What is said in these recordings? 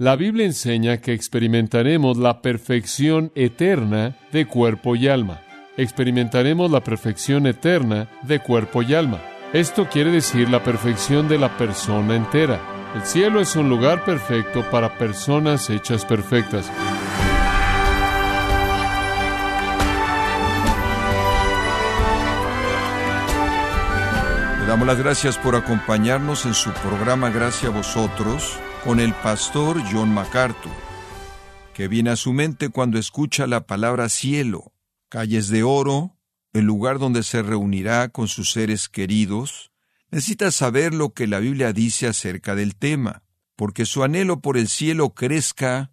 La Biblia enseña que experimentaremos la perfección eterna de cuerpo y alma. Experimentaremos la perfección eterna de cuerpo y alma. Esto quiere decir la perfección de la persona entera. El cielo es un lugar perfecto para personas hechas perfectas. Le damos las gracias por acompañarnos en su programa Gracias a vosotros con el pastor John MacArthur, que viene a su mente cuando escucha la palabra cielo, calles de oro, el lugar donde se reunirá con sus seres queridos, necesita saber lo que la Biblia dice acerca del tema, porque su anhelo por el cielo crezca,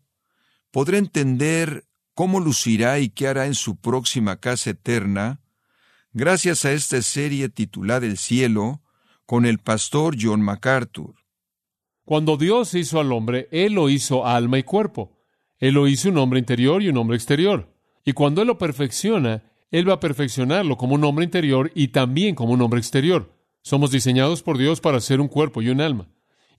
podrá entender cómo lucirá y qué hará en su próxima casa eterna, gracias a esta serie titulada El cielo, con el pastor John MacArthur. Cuando Dios hizo al hombre, Él lo hizo alma y cuerpo. Él lo hizo un hombre interior y un hombre exterior. Y cuando Él lo perfecciona, Él va a perfeccionarlo como un hombre interior y también como un hombre exterior. Somos diseñados por Dios para ser un cuerpo y un alma.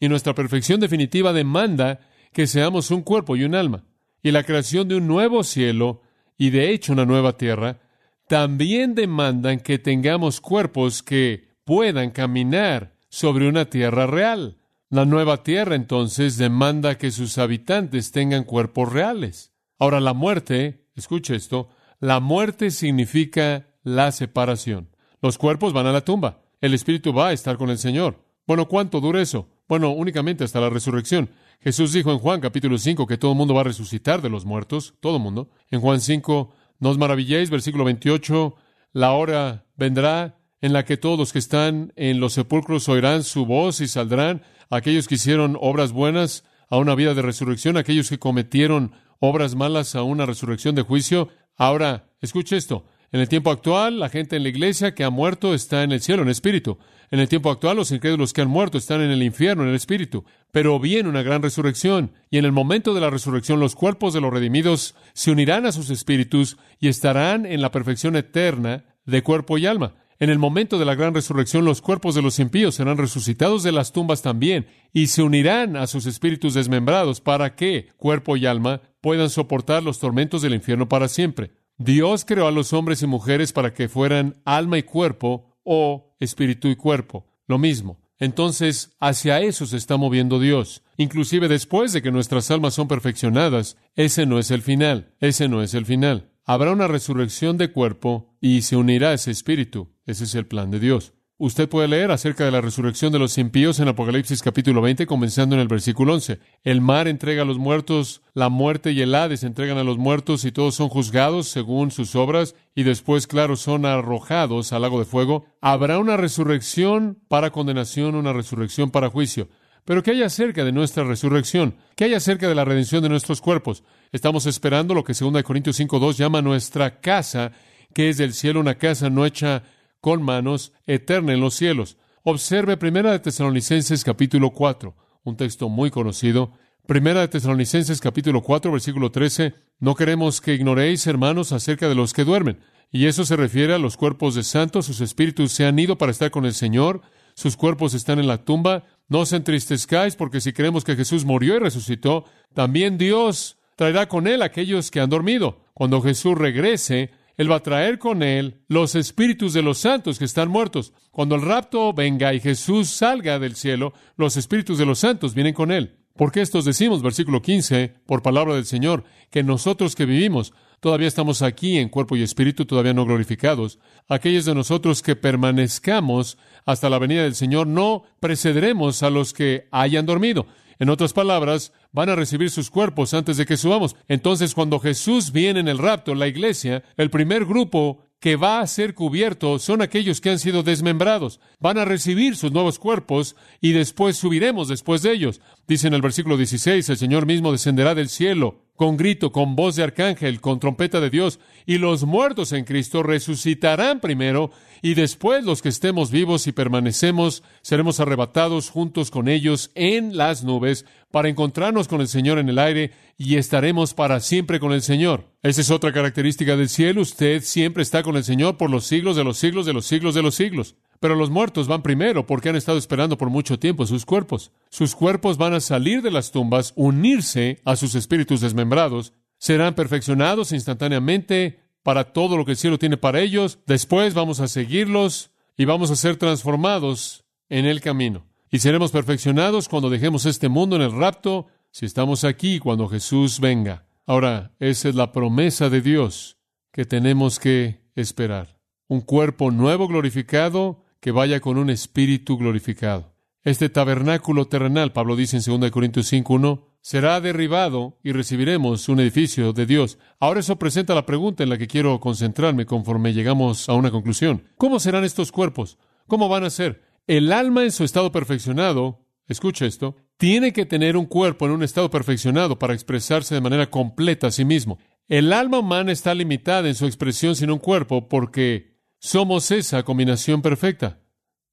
Y nuestra perfección definitiva demanda que seamos un cuerpo y un alma. Y la creación de un nuevo cielo y de hecho una nueva tierra también demandan que tengamos cuerpos que puedan caminar sobre una tierra real. La nueva tierra entonces demanda que sus habitantes tengan cuerpos reales. Ahora la muerte, escuche esto, la muerte significa la separación. Los cuerpos van a la tumba. El espíritu va a estar con el Señor. Bueno, ¿cuánto dura eso? Bueno, únicamente hasta la resurrección. Jesús dijo en Juan capítulo 5 que todo el mundo va a resucitar de los muertos, todo el mundo. En Juan 5, no os maravilléis, versículo 28, la hora vendrá en la que todos los que están en los sepulcros oirán su voz y saldrán aquellos que hicieron obras buenas a una vida de resurrección, aquellos que cometieron obras malas a una resurrección de juicio. Ahora, escuche esto. En el tiempo actual, la gente en la iglesia que ha muerto está en el cielo, en espíritu. En el tiempo actual, los incrédulos que han muerto están en el infierno, en el espíritu. Pero viene una gran resurrección, y en el momento de la resurrección, los cuerpos de los redimidos se unirán a sus espíritus y estarán en la perfección eterna de cuerpo y alma. En el momento de la gran resurrección, los cuerpos de los impíos serán resucitados de las tumbas también y se unirán a sus espíritus desmembrados para que cuerpo y alma puedan soportar los tormentos del infierno para siempre. Dios creó a los hombres y mujeres para que fueran alma y cuerpo o espíritu y cuerpo, lo mismo. Entonces, hacia eso se está moviendo Dios. Inclusive después de que nuestras almas son perfeccionadas, ese no es el final, ese no es el final. Habrá una resurrección de cuerpo y se unirá ese espíritu. Ese es el plan de Dios. Usted puede leer acerca de la resurrección de los impíos en Apocalipsis capítulo 20, comenzando en el versículo 11. El mar entrega a los muertos, la muerte y el Hades entregan a los muertos y todos son juzgados según sus obras y después, claro, son arrojados al lago de fuego. Habrá una resurrección para condenación, una resurrección para juicio. Pero ¿qué hay acerca de nuestra resurrección? ¿Qué hay acerca de la redención de nuestros cuerpos? Estamos esperando lo que 2 Corintios 5.2 llama nuestra casa, que es del cielo una casa no hecha con manos, eterna en los cielos. Observe Primera de Tesalonicenses capítulo 4, un texto muy conocido. Primera de Tesalonicenses capítulo 4, versículo 13. No queremos que ignoréis, hermanos, acerca de los que duermen. Y eso se refiere a los cuerpos de santos, sus espíritus se han ido para estar con el Señor, sus cuerpos están en la tumba. No os entristezcáis, porque si creemos que Jesús murió y resucitó, también Dios traerá con él a aquellos que han dormido. Cuando Jesús regrese, él va a traer con Él los espíritus de los santos que están muertos. Cuando el rapto venga y Jesús salga del cielo, los espíritus de los santos vienen con Él. Porque estos decimos, versículo 15, por palabra del Señor, que nosotros que vivimos, todavía estamos aquí en cuerpo y espíritu, todavía no glorificados. Aquellos de nosotros que permanezcamos hasta la venida del Señor, no precederemos a los que hayan dormido. En otras palabras, van a recibir sus cuerpos antes de que subamos. Entonces, cuando Jesús viene en el rapto, la iglesia, el primer grupo que va a ser cubierto son aquellos que han sido desmembrados. Van a recibir sus nuevos cuerpos y después subiremos después de ellos. Dice en el versículo 16, el Señor mismo descenderá del cielo con grito, con voz de arcángel, con trompeta de Dios, y los muertos en Cristo resucitarán primero, y después los que estemos vivos y permanecemos seremos arrebatados juntos con ellos en las nubes para encontrarnos con el Señor en el aire y estaremos para siempre con el Señor. Esa es otra característica del cielo. Usted siempre está con el Señor por los siglos de los siglos de los siglos de los siglos. Pero los muertos van primero porque han estado esperando por mucho tiempo sus cuerpos. Sus cuerpos van a salir de las tumbas, unirse a sus espíritus desmembrados, serán perfeccionados instantáneamente para todo lo que el cielo tiene para ellos. Después vamos a seguirlos y vamos a ser transformados en el camino. Y seremos perfeccionados cuando dejemos este mundo en el rapto, si estamos aquí cuando Jesús venga. Ahora, esa es la promesa de Dios que tenemos que esperar. Un cuerpo nuevo glorificado que vaya con un espíritu glorificado. Este tabernáculo terrenal, Pablo dice en 2 Corintios 5.1, será derribado y recibiremos un edificio de Dios. Ahora eso presenta la pregunta en la que quiero concentrarme conforme llegamos a una conclusión. ¿Cómo serán estos cuerpos? ¿Cómo van a ser? El alma en su estado perfeccionado, escucha esto, tiene que tener un cuerpo en un estado perfeccionado para expresarse de manera completa a sí mismo. El alma humana está limitada en su expresión sin un cuerpo porque somos esa combinación perfecta.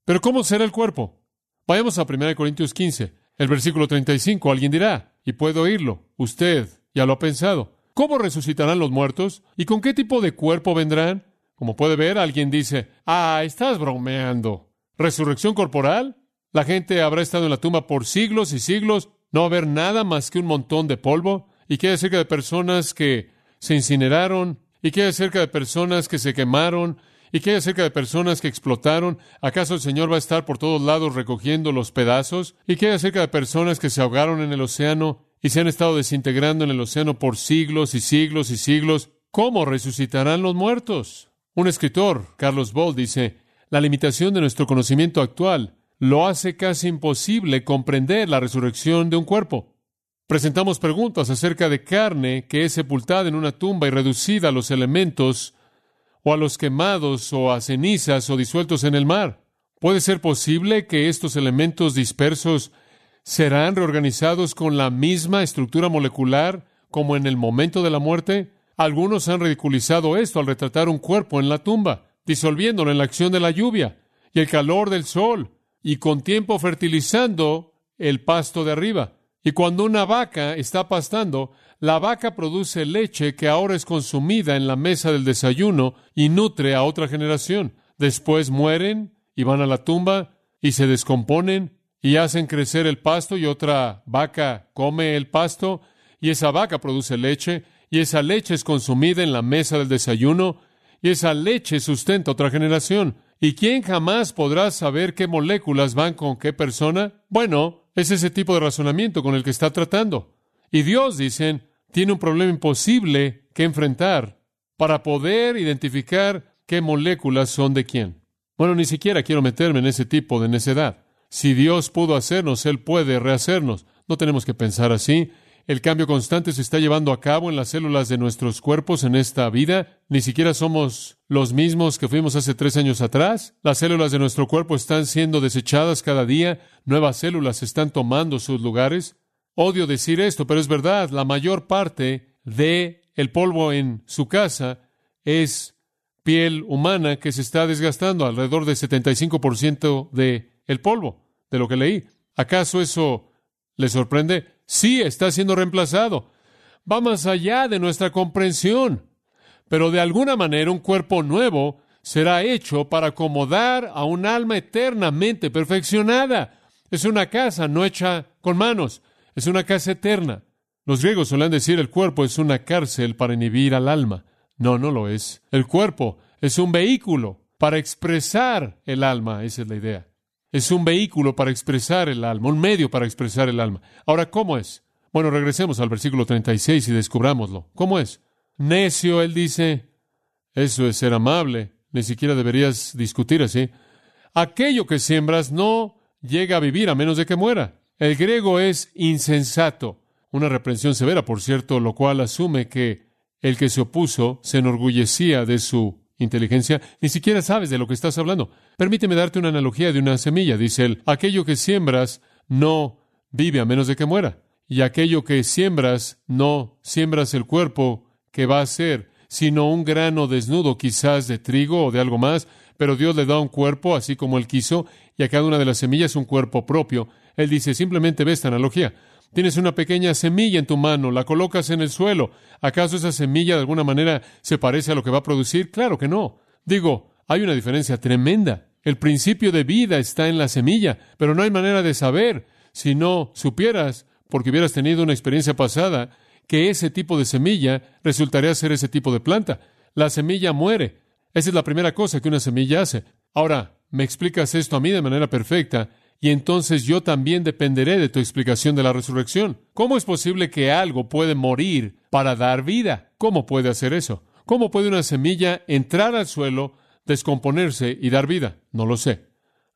Pero ¿cómo será el cuerpo? Vayamos a 1 Corintios 15, el versículo 35. Alguien dirá, y puedo oírlo, usted ya lo ha pensado. ¿Cómo resucitarán los muertos? ¿Y con qué tipo de cuerpo vendrán? Como puede ver, alguien dice, ah, estás bromeando. ¿Resurrección corporal? La gente habrá estado en la tumba por siglos y siglos, no va a haber nada más que un montón de polvo. ¿Y qué hay acerca de personas que se incineraron? ¿Y qué hay acerca de personas que se quemaron? ¿Y qué hay acerca de personas que explotaron? ¿Acaso el Señor va a estar por todos lados recogiendo los pedazos? ¿Y qué hay acerca de personas que se ahogaron en el océano y se han estado desintegrando en el océano por siglos y siglos y siglos? ¿Cómo resucitarán los muertos? Un escritor, Carlos Boll, dice, la limitación de nuestro conocimiento actual lo hace casi imposible comprender la resurrección de un cuerpo. Presentamos preguntas acerca de carne que es sepultada en una tumba y reducida a los elementos o a los quemados o a cenizas o disueltos en el mar. ¿Puede ser posible que estos elementos dispersos serán reorganizados con la misma estructura molecular como en el momento de la muerte? Algunos han ridiculizado esto al retratar un cuerpo en la tumba, disolviéndolo en la acción de la lluvia y el calor del sol, y con tiempo fertilizando el pasto de arriba. Y cuando una vaca está pastando, la vaca produce leche que ahora es consumida en la mesa del desayuno y nutre a otra generación. Después mueren y van a la tumba y se descomponen y hacen crecer el pasto y otra vaca come el pasto y esa vaca produce leche y esa leche es consumida en la mesa del desayuno y esa leche sustenta otra generación. ¿Y quién jamás podrá saber qué moléculas van con qué persona? Bueno, es ese tipo de razonamiento con el que está tratando. Y Dios, dicen, tiene un problema imposible que enfrentar para poder identificar qué moléculas son de quién. Bueno, ni siquiera quiero meterme en ese tipo de necedad. Si Dios pudo hacernos, Él puede rehacernos. No tenemos que pensar así. El cambio constante se está llevando a cabo en las células de nuestros cuerpos en esta vida. Ni siquiera somos los mismos que fuimos hace tres años atrás. Las células de nuestro cuerpo están siendo desechadas cada día. Nuevas células están tomando sus lugares. Odio decir esto, pero es verdad, la mayor parte de el polvo en su casa es piel humana que se está desgastando, alrededor del 75% de el polvo, de lo que leí. ¿Acaso eso le sorprende? Sí, está siendo reemplazado. Va más allá de nuestra comprensión. Pero de alguna manera un cuerpo nuevo será hecho para acomodar a un alma eternamente perfeccionada. Es una casa no hecha con manos es una casa eterna. Los griegos suelen decir el cuerpo es una cárcel para inhibir al alma. No, no lo es. El cuerpo es un vehículo para expresar el alma, esa es la idea. Es un vehículo para expresar el alma, un medio para expresar el alma. Ahora, ¿cómo es? Bueno, regresemos al versículo 36 y descubrámoslo. ¿Cómo es? Necio, él dice, eso es ser amable, ni siquiera deberías discutir así. Aquello que siembras no llega a vivir a menos de que muera. El griego es insensato, una reprensión severa, por cierto, lo cual asume que el que se opuso se enorgullecía de su inteligencia, ni siquiera sabes de lo que estás hablando. Permíteme darte una analogía de una semilla, dice él. Aquello que siembras no vive a menos de que muera. Y aquello que siembras no siembras el cuerpo que va a ser, sino un grano desnudo quizás de trigo o de algo más, pero Dios le da un cuerpo así como él quiso, y a cada una de las semillas un cuerpo propio. Él dice, simplemente ve esta analogía. Tienes una pequeña semilla en tu mano, la colocas en el suelo. ¿Acaso esa semilla de alguna manera se parece a lo que va a producir? Claro que no. Digo, hay una diferencia tremenda. El principio de vida está en la semilla, pero no hay manera de saber si no supieras, porque hubieras tenido una experiencia pasada, que ese tipo de semilla resultaría ser ese tipo de planta. La semilla muere. Esa es la primera cosa que una semilla hace. Ahora, me explicas esto a mí de manera perfecta, y entonces yo también dependeré de tu explicación de la resurrección. ¿Cómo es posible que algo puede morir para dar vida? ¿Cómo puede hacer eso? ¿Cómo puede una semilla entrar al suelo, descomponerse y dar vida? No lo sé.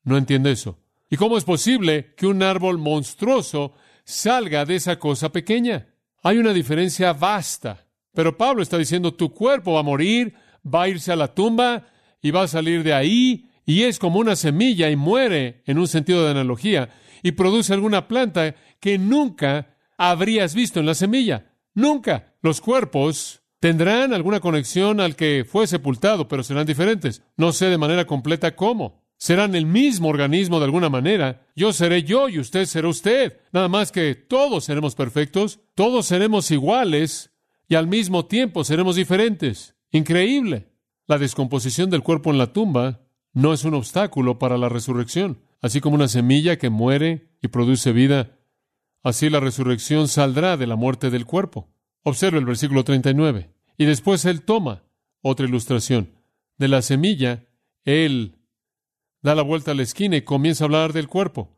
No entiendo eso. ¿Y cómo es posible que un árbol monstruoso salga de esa cosa pequeña? Hay una diferencia vasta. Pero Pablo está diciendo, tu cuerpo va a morir, va a irse a la tumba y va a salir de ahí y es como una semilla y muere en un sentido de analogía y produce alguna planta que nunca habrías visto en la semilla. Nunca. Los cuerpos tendrán alguna conexión al que fue sepultado, pero serán diferentes. No sé de manera completa cómo. Serán el mismo organismo de alguna manera. Yo seré yo y usted será usted. Nada más que todos seremos perfectos, todos seremos iguales y al mismo tiempo seremos diferentes. Increíble. La descomposición del cuerpo en la tumba no es un obstáculo para la resurrección. Así como una semilla que muere y produce vida, así la resurrección saldrá de la muerte del cuerpo. Observe el versículo 39. Y después él toma otra ilustración. De la semilla, él da la vuelta a la esquina y comienza a hablar del cuerpo.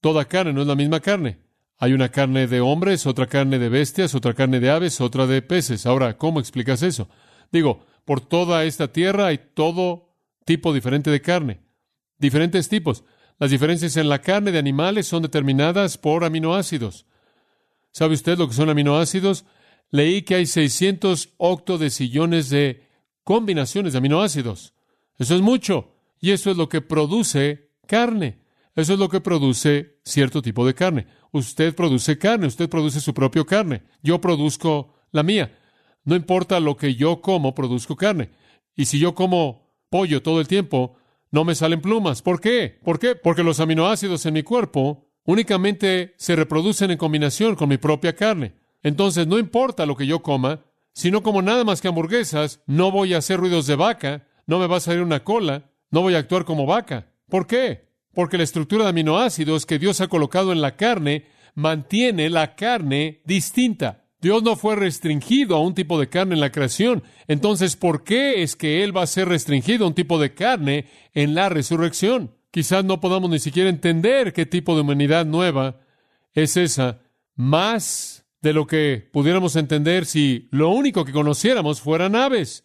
Toda carne no es la misma carne. Hay una carne de hombres, otra carne de bestias, otra carne de aves, otra de peces. Ahora, ¿cómo explicas eso? Digo, por toda esta tierra hay todo tipo diferente de carne, diferentes tipos. Las diferencias en la carne de animales son determinadas por aminoácidos. ¿Sabe usted lo que son aminoácidos? Leí que hay 600 octodecillones de combinaciones de aminoácidos. Eso es mucho. Y eso es lo que produce carne. Eso es lo que produce cierto tipo de carne. Usted produce carne, usted produce su propia carne. Yo produzco la mía. No importa lo que yo como, produzco carne. Y si yo como pollo todo el tiempo, no me salen plumas. ¿Por qué? ¿Por qué? Porque los aminoácidos en mi cuerpo únicamente se reproducen en combinación con mi propia carne. Entonces, no importa lo que yo coma, si no como nada más que hamburguesas, no voy a hacer ruidos de vaca, no me va a salir una cola, no voy a actuar como vaca. ¿Por qué? Porque la estructura de aminoácidos que Dios ha colocado en la carne mantiene la carne distinta. Dios no fue restringido a un tipo de carne en la creación. Entonces, ¿por qué es que Él va a ser restringido a un tipo de carne en la resurrección? Quizás no podamos ni siquiera entender qué tipo de humanidad nueva es esa, más de lo que pudiéramos entender si lo único que conociéramos fueran aves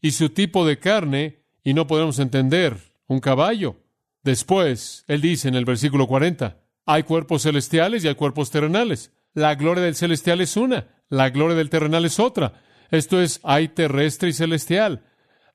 y su tipo de carne, y no podemos entender un caballo. Después, Él dice en el versículo 40, hay cuerpos celestiales y hay cuerpos terrenales. La gloria del celestial es una, la gloria del terrenal es otra. Esto es, hay terrestre y celestial.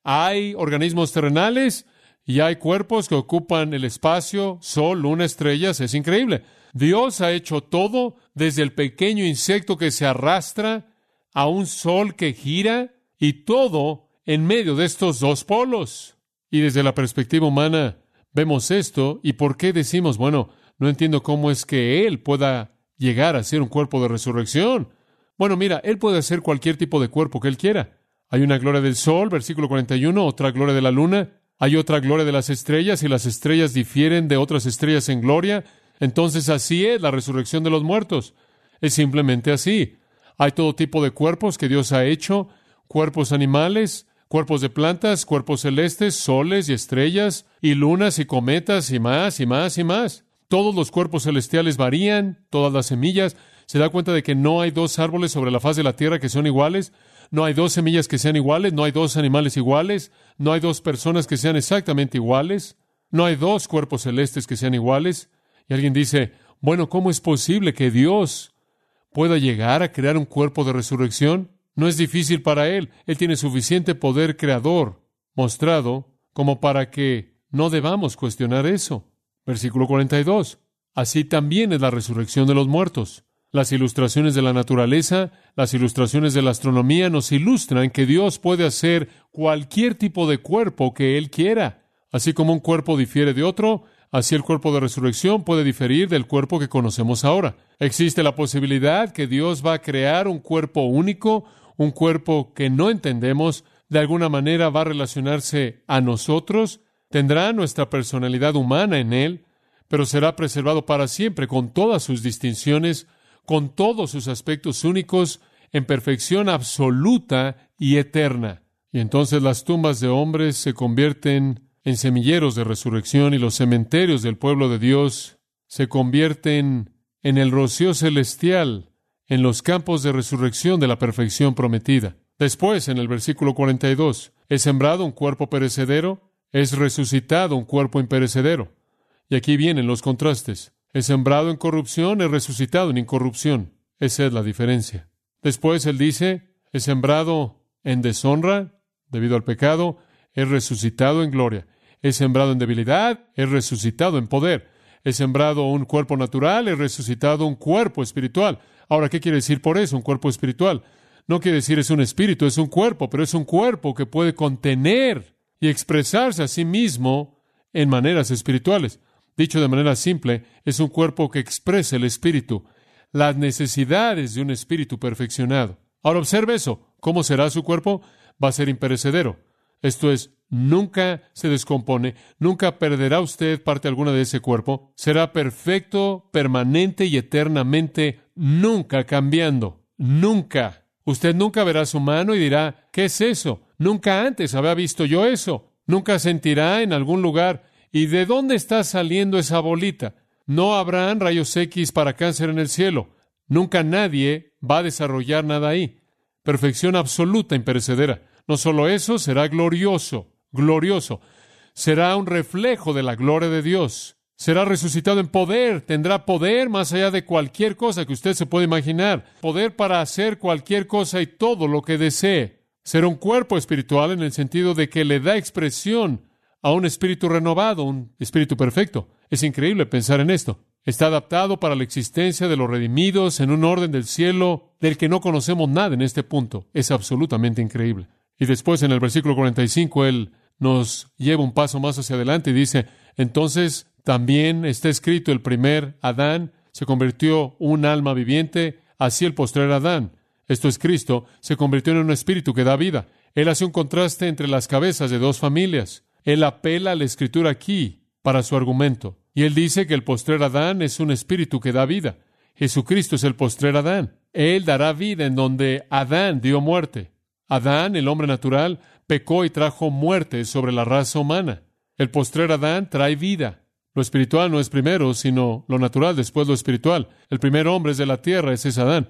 Hay organismos terrenales y hay cuerpos que ocupan el espacio, sol, luna, estrellas. Es increíble. Dios ha hecho todo, desde el pequeño insecto que se arrastra a un sol que gira, y todo en medio de estos dos polos. Y desde la perspectiva humana vemos esto, y por qué decimos, bueno, no entiendo cómo es que Él pueda llegar a ser un cuerpo de resurrección. Bueno, mira, Él puede hacer cualquier tipo de cuerpo que Él quiera. Hay una gloria del sol, versículo 41, otra gloria de la luna, hay otra gloria de las estrellas y las estrellas difieren de otras estrellas en gloria. Entonces así es la resurrección de los muertos. Es simplemente así. Hay todo tipo de cuerpos que Dios ha hecho, cuerpos animales, cuerpos de plantas, cuerpos celestes, soles y estrellas, y lunas y cometas y más y más y más. Todos los cuerpos celestiales varían, todas las semillas. Se da cuenta de que no hay dos árboles sobre la faz de la tierra que son iguales, no hay dos semillas que sean iguales, no hay dos animales iguales, no hay dos personas que sean exactamente iguales, no hay dos cuerpos celestes que sean iguales. Y alguien dice, bueno, ¿cómo es posible que Dios pueda llegar a crear un cuerpo de resurrección? No es difícil para Él. Él tiene suficiente poder creador mostrado como para que no debamos cuestionar eso. Versículo 42. Así también es la resurrección de los muertos. Las ilustraciones de la naturaleza, las ilustraciones de la astronomía nos ilustran que Dios puede hacer cualquier tipo de cuerpo que Él quiera. Así como un cuerpo difiere de otro, así el cuerpo de resurrección puede diferir del cuerpo que conocemos ahora. Existe la posibilidad que Dios va a crear un cuerpo único, un cuerpo que no entendemos, de alguna manera va a relacionarse a nosotros, Tendrá nuestra personalidad humana en Él, pero será preservado para siempre con todas sus distinciones, con todos sus aspectos únicos, en perfección absoluta y eterna. Y entonces las tumbas de hombres se convierten en semilleros de resurrección y los cementerios del pueblo de Dios se convierten en el rocío celestial, en los campos de resurrección de la perfección prometida. Después, en el versículo 42, es sembrado un cuerpo perecedero, es resucitado un cuerpo imperecedero. Y aquí vienen los contrastes. Es sembrado en corrupción, es resucitado en incorrupción. Esa es la diferencia. Después él dice, es sembrado en deshonra debido al pecado, es resucitado en gloria. Es sembrado en debilidad, es resucitado en poder. Es sembrado un cuerpo natural, es resucitado un cuerpo espiritual. Ahora, ¿qué quiere decir por eso, un cuerpo espiritual? No quiere decir es un espíritu, es un cuerpo, pero es un cuerpo que puede contener y expresarse a sí mismo en maneras espirituales. Dicho de manera simple, es un cuerpo que expresa el espíritu, las necesidades de un espíritu perfeccionado. Ahora observe eso. ¿Cómo será su cuerpo? Va a ser imperecedero. Esto es, nunca se descompone, nunca perderá usted parte alguna de ese cuerpo. Será perfecto, permanente y eternamente, nunca cambiando. Nunca. Usted nunca verá su mano y dirá, ¿qué es eso? Nunca antes había visto yo eso. Nunca sentirá en algún lugar, ¿Y de dónde está saliendo esa bolita? No habrán rayos X para cáncer en el cielo. Nunca nadie va a desarrollar nada ahí. Perfección absoluta, imperecedera. No solo eso, será glorioso, glorioso. Será un reflejo de la gloria de Dios. Será resucitado en poder, tendrá poder más allá de cualquier cosa que usted se pueda imaginar, poder para hacer cualquier cosa y todo lo que desee. Será un cuerpo espiritual en el sentido de que le da expresión a un espíritu renovado, un espíritu perfecto. Es increíble pensar en esto. Está adaptado para la existencia de los redimidos en un orden del cielo del que no conocemos nada en este punto. Es absolutamente increíble. Y después en el versículo 45 él nos lleva un paso más hacia adelante y dice, entonces también está escrito el primer Adán se convirtió un alma viviente, así el postrer Adán. Esto es Cristo, se convirtió en un espíritu que da vida. Él hace un contraste entre las cabezas de dos familias. Él apela a la escritura aquí para su argumento. Y él dice que el postrer Adán es un espíritu que da vida. Jesucristo es el postrer Adán. Él dará vida en donde Adán dio muerte. Adán, el hombre natural, pecó y trajo muerte sobre la raza humana. El postrer Adán trae vida. Lo espiritual no es primero, sino lo natural después lo espiritual. El primer hombre es de la tierra, ese es Adán.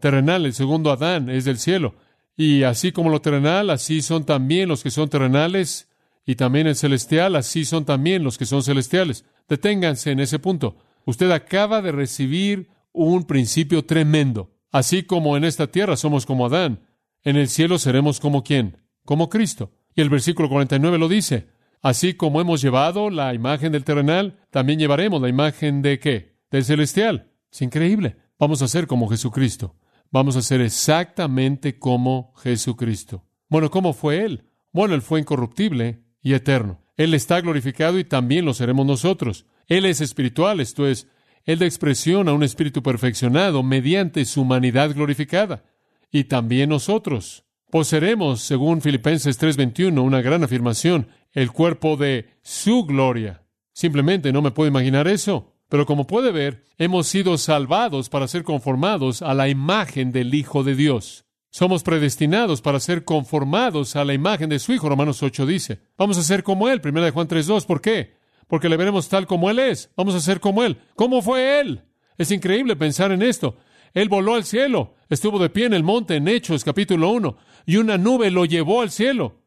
Terrenal, el segundo Adán es del cielo. Y así como lo terrenal, así son también los que son terrenales y también el celestial, así son también los que son celestiales. Deténganse en ese punto. Usted acaba de recibir un principio tremendo. Así como en esta tierra somos como Adán, en el cielo seremos como quién? Como Cristo. Y el versículo 49 lo dice. Así como hemos llevado la imagen del terrenal, también llevaremos la imagen de qué? Del celestial. Es increíble. Vamos a ser como Jesucristo. Vamos a ser exactamente como Jesucristo. Bueno, ¿cómo fue Él? Bueno, Él fue incorruptible, y eterno. Él está glorificado y también lo seremos nosotros. Él es espiritual, esto es, Él da expresión a un espíritu perfeccionado mediante su humanidad glorificada. Y también nosotros. Poseeremos, según Filipenses 3:21, una gran afirmación, el cuerpo de su gloria. Simplemente no me puedo imaginar eso. Pero como puede ver, hemos sido salvados para ser conformados a la imagen del Hijo de Dios. Somos predestinados para ser conformados a la imagen de su Hijo, Romanos 8 dice. Vamos a ser como Él, 1 de Juan 3.2. ¿Por qué? Porque le veremos tal como Él es. Vamos a ser como Él. ¿Cómo fue Él? Es increíble pensar en esto. Él voló al cielo, estuvo de pie en el monte en Hechos capítulo 1, y una nube lo llevó al cielo.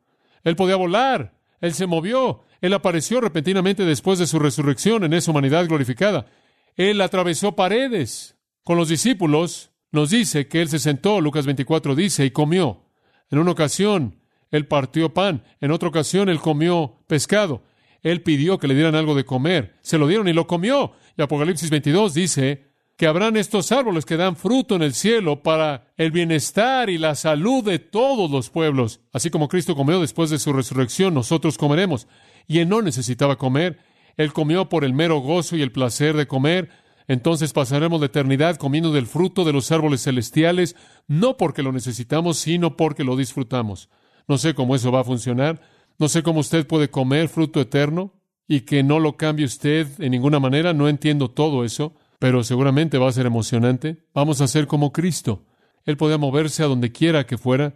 Él podía volar, Él se movió, Él apareció repentinamente después de su resurrección en esa humanidad glorificada. Él atravesó paredes con los discípulos nos dice que él se sentó, Lucas 24 dice, y comió. En una ocasión, él partió pan, en otra ocasión, él comió pescado. Él pidió que le dieran algo de comer, se lo dieron y lo comió. Y Apocalipsis 22 dice que habrán estos árboles que dan fruto en el cielo para el bienestar y la salud de todos los pueblos. Así como Cristo comió después de su resurrección, nosotros comeremos. Y él no necesitaba comer, él comió por el mero gozo y el placer de comer, entonces pasaremos la eternidad comiendo del fruto de los árboles celestiales, no porque lo necesitamos, sino porque lo disfrutamos. No sé cómo eso va a funcionar. No sé cómo usted puede comer fruto eterno y que no lo cambie usted en ninguna manera. No entiendo todo eso, pero seguramente va a ser emocionante. Vamos a ser como Cristo. Él podía moverse a donde quiera que fuera.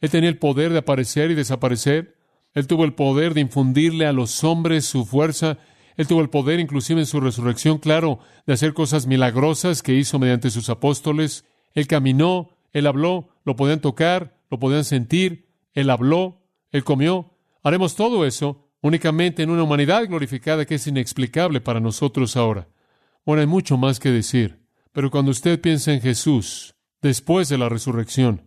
Él tenía el poder de aparecer y desaparecer. Él tuvo el poder de infundirle a los hombres su fuerza. Él tuvo el poder, inclusive en su resurrección, claro, de hacer cosas milagrosas que hizo mediante sus apóstoles. Él caminó, él habló, lo podían tocar, lo podían sentir, él habló, él comió. Haremos todo eso únicamente en una humanidad glorificada que es inexplicable para nosotros ahora. Bueno, hay mucho más que decir, pero cuando usted piensa en Jesús, después de la resurrección,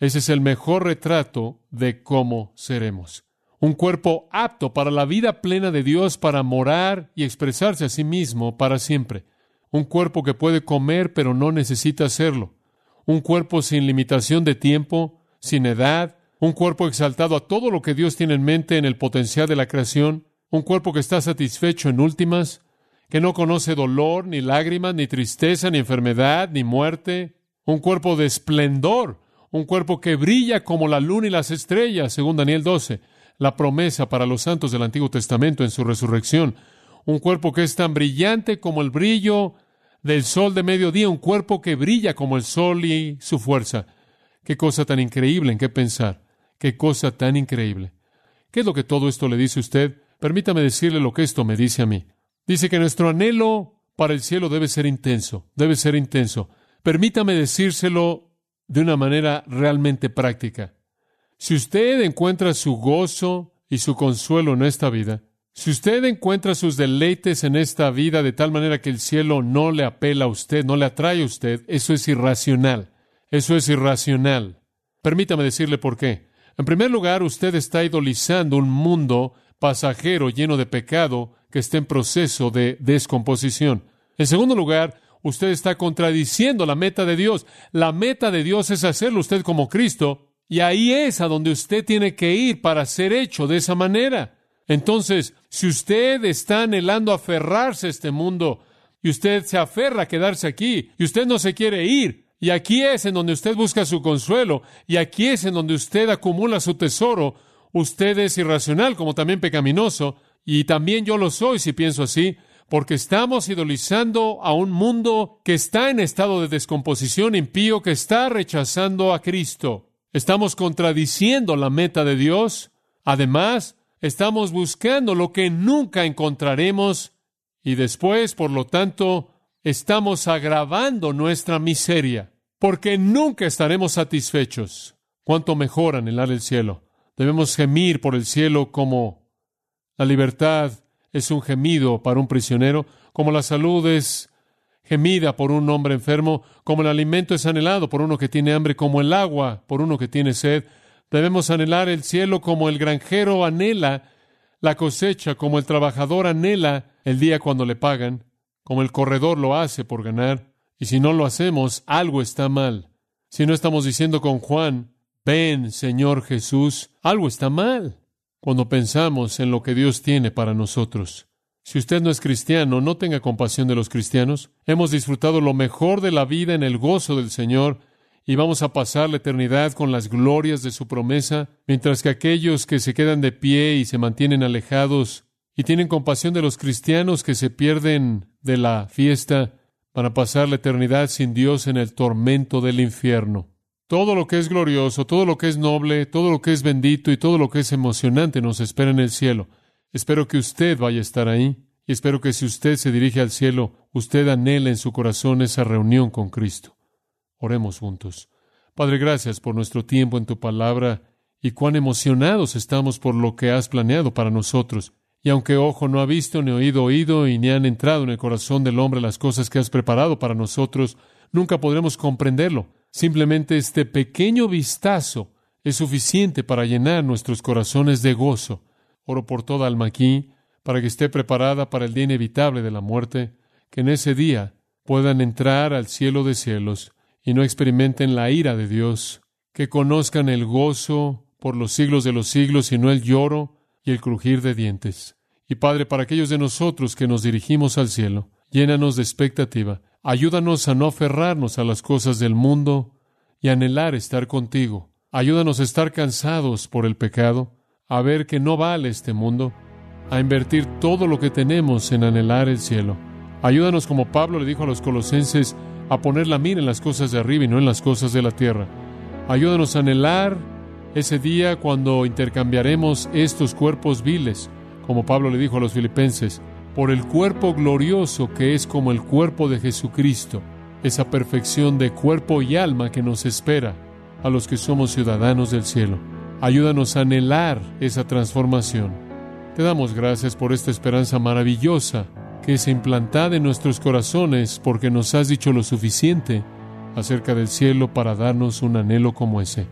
ese es el mejor retrato de cómo seremos. Un cuerpo apto para la vida plena de Dios, para morar y expresarse a sí mismo para siempre. Un cuerpo que puede comer pero no necesita hacerlo. Un cuerpo sin limitación de tiempo, sin edad, un cuerpo exaltado a todo lo que Dios tiene en mente en el potencial de la creación, un cuerpo que está satisfecho en últimas, que no conoce dolor, ni lágrimas, ni tristeza, ni enfermedad, ni muerte, un cuerpo de esplendor, un cuerpo que brilla como la luna y las estrellas, según Daniel 12, la promesa para los santos del Antiguo Testamento en su resurrección, un cuerpo que es tan brillante como el brillo del sol de mediodía, un cuerpo que brilla como el sol y su fuerza. Qué cosa tan increíble en qué pensar. Qué cosa tan increíble. ¿Qué es lo que todo esto le dice a usted? Permítame decirle lo que esto me dice a mí. Dice que nuestro anhelo para el cielo debe ser intenso, debe ser intenso. Permítame decírselo de una manera realmente práctica. Si usted encuentra su gozo y su consuelo en esta vida, si usted encuentra sus deleites en esta vida de tal manera que el cielo no le apela a usted, no le atrae a usted, eso es irracional. Eso es irracional. Permítame decirle por qué. En primer lugar, usted está idolizando un mundo pasajero lleno de pecado que está en proceso de descomposición. En segundo lugar, usted está contradiciendo la meta de Dios. La meta de Dios es hacerlo usted como Cristo, y ahí es a donde usted tiene que ir para ser hecho de esa manera. Entonces, si usted está anhelando aferrarse a este mundo, y usted se aferra a quedarse aquí, y usted no se quiere ir, y aquí es en donde usted busca su consuelo, y aquí es en donde usted acumula su tesoro. Usted es irracional como también pecaminoso, y también yo lo soy si pienso así, porque estamos idolizando a un mundo que está en estado de descomposición impío, que está rechazando a Cristo. Estamos contradiciendo la meta de Dios. Además, estamos buscando lo que nunca encontraremos y después, por lo tanto, estamos agravando nuestra miseria, porque nunca estaremos satisfechos. Cuánto mejor anhelar el cielo. Debemos gemir por el cielo como la libertad es un gemido para un prisionero, como la salud es gemida por un hombre enfermo, como el alimento es anhelado por uno que tiene hambre, como el agua por uno que tiene sed. Debemos anhelar el cielo como el granjero anhela la cosecha, como el trabajador anhela el día cuando le pagan como el corredor lo hace por ganar, y si no lo hacemos, algo está mal. Si no estamos diciendo con Juan, ven, Señor Jesús, algo está mal cuando pensamos en lo que Dios tiene para nosotros. Si usted no es cristiano, no tenga compasión de los cristianos. Hemos disfrutado lo mejor de la vida en el gozo del Señor y vamos a pasar la eternidad con las glorias de su promesa, mientras que aquellos que se quedan de pie y se mantienen alejados y tienen compasión de los cristianos que se pierden de la fiesta para pasar la eternidad sin Dios en el tormento del infierno. Todo lo que es glorioso, todo lo que es noble, todo lo que es bendito y todo lo que es emocionante nos espera en el cielo. Espero que usted vaya a estar ahí y espero que si usted se dirige al cielo, usted anhele en su corazón esa reunión con Cristo. Oremos juntos. Padre, gracias por nuestro tiempo en tu palabra y cuán emocionados estamos por lo que has planeado para nosotros. Y aunque ojo no ha visto, ni oído oído, y ni han entrado en el corazón del hombre las cosas que has preparado para nosotros, nunca podremos comprenderlo. Simplemente este pequeño vistazo es suficiente para llenar nuestros corazones de gozo. Oro por toda alma aquí, para que esté preparada para el día inevitable de la muerte, que en ese día puedan entrar al cielo de cielos y no experimenten la ira de Dios, que conozcan el gozo por los siglos de los siglos y no el lloro y el crujir de dientes. Y Padre, para aquellos de nosotros que nos dirigimos al cielo, llénanos de expectativa. Ayúdanos a no aferrarnos a las cosas del mundo y anhelar estar contigo. Ayúdanos a estar cansados por el pecado. a ver que no vale este mundo, a invertir todo lo que tenemos en anhelar el cielo. Ayúdanos como Pablo le dijo a los colosenses a poner la mira en las cosas de arriba y no en las cosas de la tierra. Ayúdanos a anhelar ese día cuando intercambiaremos estos cuerpos viles, como Pablo le dijo a los filipenses, por el cuerpo glorioso que es como el cuerpo de Jesucristo, esa perfección de cuerpo y alma que nos espera a los que somos ciudadanos del cielo. Ayúdanos a anhelar esa transformación. Te damos gracias por esta esperanza maravillosa que es implantada en nuestros corazones porque nos has dicho lo suficiente acerca del cielo para darnos un anhelo como ese.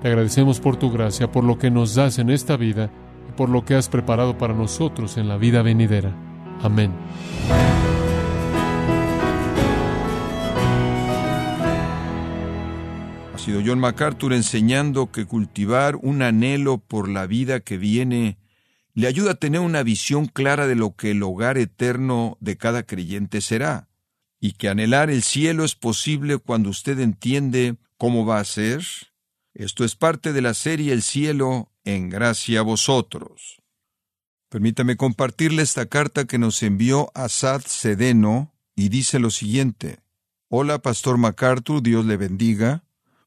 Te agradecemos por tu gracia, por lo que nos das en esta vida y por lo que has preparado para nosotros en la vida venidera. Amén. Ha sido John MacArthur enseñando que cultivar un anhelo por la vida que viene le ayuda a tener una visión clara de lo que el hogar eterno de cada creyente será, y que anhelar el cielo es posible cuando usted entiende cómo va a ser. Esto es parte de la serie El cielo en gracia a vosotros. Permítame compartirle esta carta que nos envió Asad Sedeno y dice lo siguiente. Hola, Pastor MacArthur, Dios le bendiga.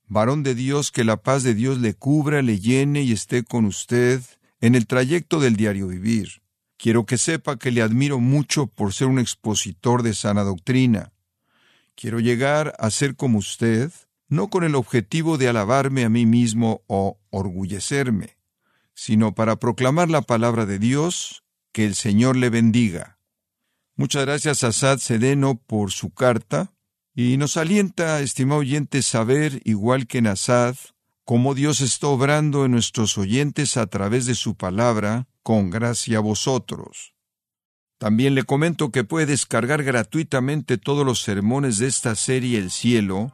Varón de Dios, que la paz de Dios le cubra, le llene y esté con usted en el trayecto del diario vivir. Quiero que sepa que le admiro mucho por ser un expositor de sana doctrina. Quiero llegar a ser como usted, no con el objetivo de alabarme a mí mismo o orgullecerme, sino para proclamar la palabra de Dios, que el Señor le bendiga. Muchas gracias a Sad Sedeno por su carta, y nos alienta, estimado oyente, saber, igual que en Asad, cómo Dios está obrando en nuestros oyentes a través de su palabra, con gracia a vosotros. También le comento que puede descargar gratuitamente todos los sermones de esta serie El Cielo,